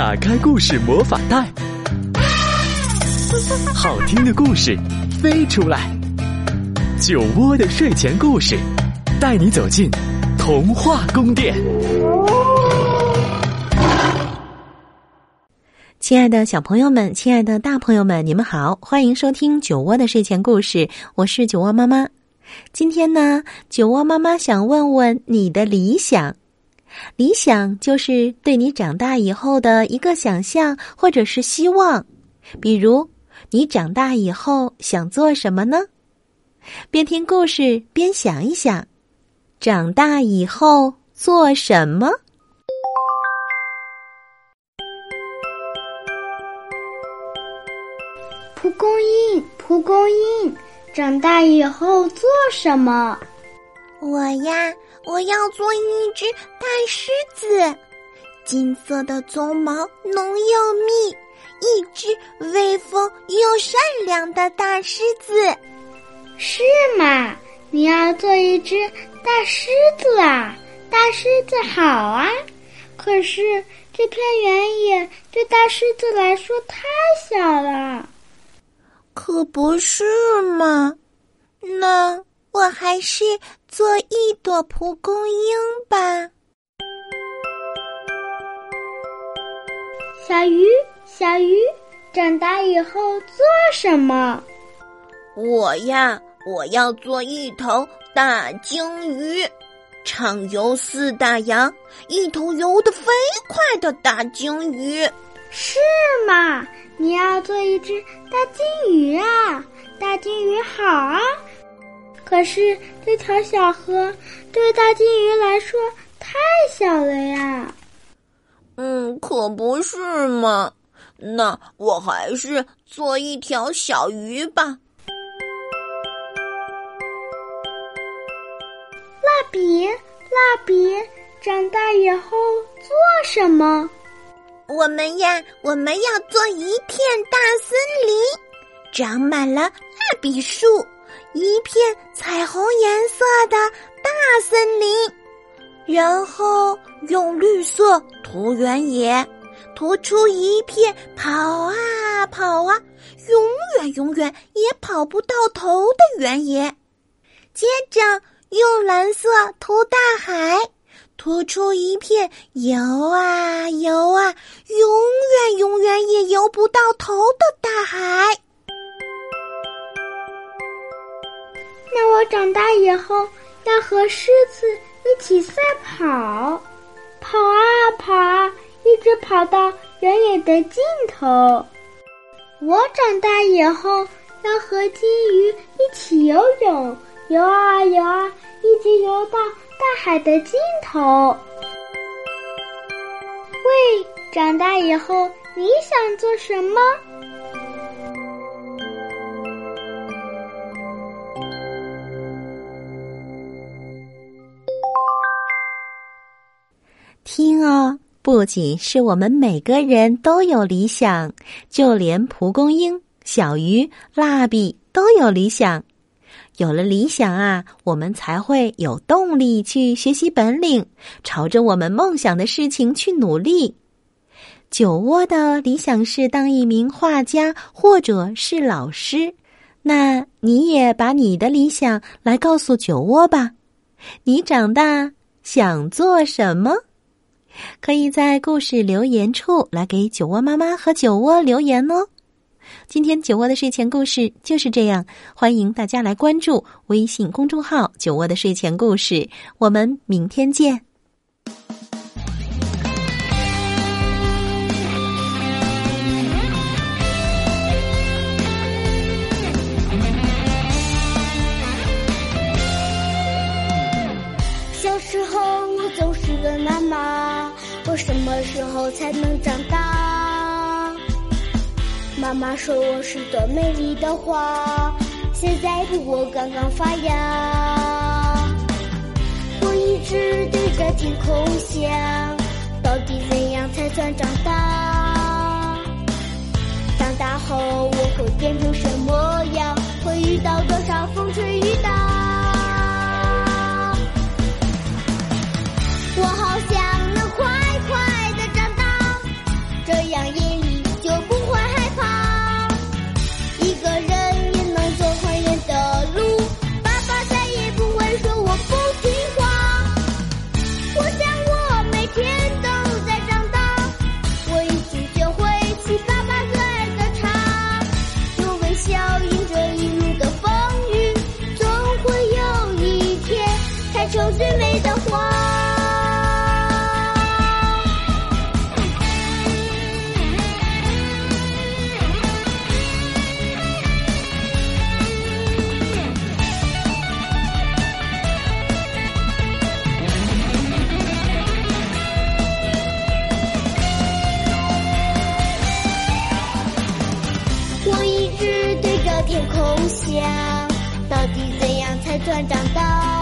打开故事魔法袋，好听的故事飞出来。酒窝的睡前故事，带你走进童话宫殿。亲爱的小朋友们，亲爱的大朋友们，你们好，欢迎收听酒窝的睡前故事，我是酒窝妈妈。今天呢，酒窝妈妈想问问你的理想。理想就是对你长大以后的一个想象或者是希望，比如你长大以后想做什么呢？边听故事边想一想，长大以后做什么？蒲公英，蒲公英，长大以后做什么？我呀。我要做一只大狮子，金色的鬃毛浓又密，一只威风又善良的大狮子。是吗？你要做一只大狮子啊？大狮子好啊！可是这片原野对大狮子来说太小了。可不是嘛？那。我还是做一朵蒲公英吧。小鱼，小鱼，长大以后做什么？我呀，我要做一头大鲸鱼，畅游四大洋，一头游得飞快的大鲸鱼。是吗？你要做一只大鲸鱼啊？大鲸鱼好啊。可是这条小河对大金鱼来说太小了呀。嗯，可不是嘛。那我还是做一条小鱼吧。蜡笔，蜡笔，长大以后做什么？我们呀，我们要做一片大森林，长满了蜡笔树。一片彩虹颜色的大森林，然后用绿色涂原野，涂出一片跑啊跑啊，永远永远也跑不到头的原野。接着用蓝色涂大海，涂出一片游啊游啊，永远永远也游不到头的大海。我长大以后要和狮子一起赛跑，跑啊跑啊，一直跑到原野的尽头。我长大以后要和金鱼一起游泳，游啊游啊，一直游到大海的尽头。喂，长大以后你想做什么？不仅是我们每个人都有理想，就连蒲公英、小鱼、蜡笔都有理想。有了理想啊，我们才会有动力去学习本领，朝着我们梦想的事情去努力。酒窝的理想是当一名画家或者是老师，那你也把你的理想来告诉酒窝吧。你长大想做什么？可以在故事留言处来给酒窝妈妈和酒窝留言哦。今天酒窝的睡前故事就是这样，欢迎大家来关注微信公众号“酒窝的睡前故事”。我们明天见。什么时候才能长大？妈妈说我是朵美丽的花，现在的我刚刚发芽。我一直对着天空想，到底怎样才算长大？长大后我会变成什么样？会遇到多少天空想，到底怎样才算长大？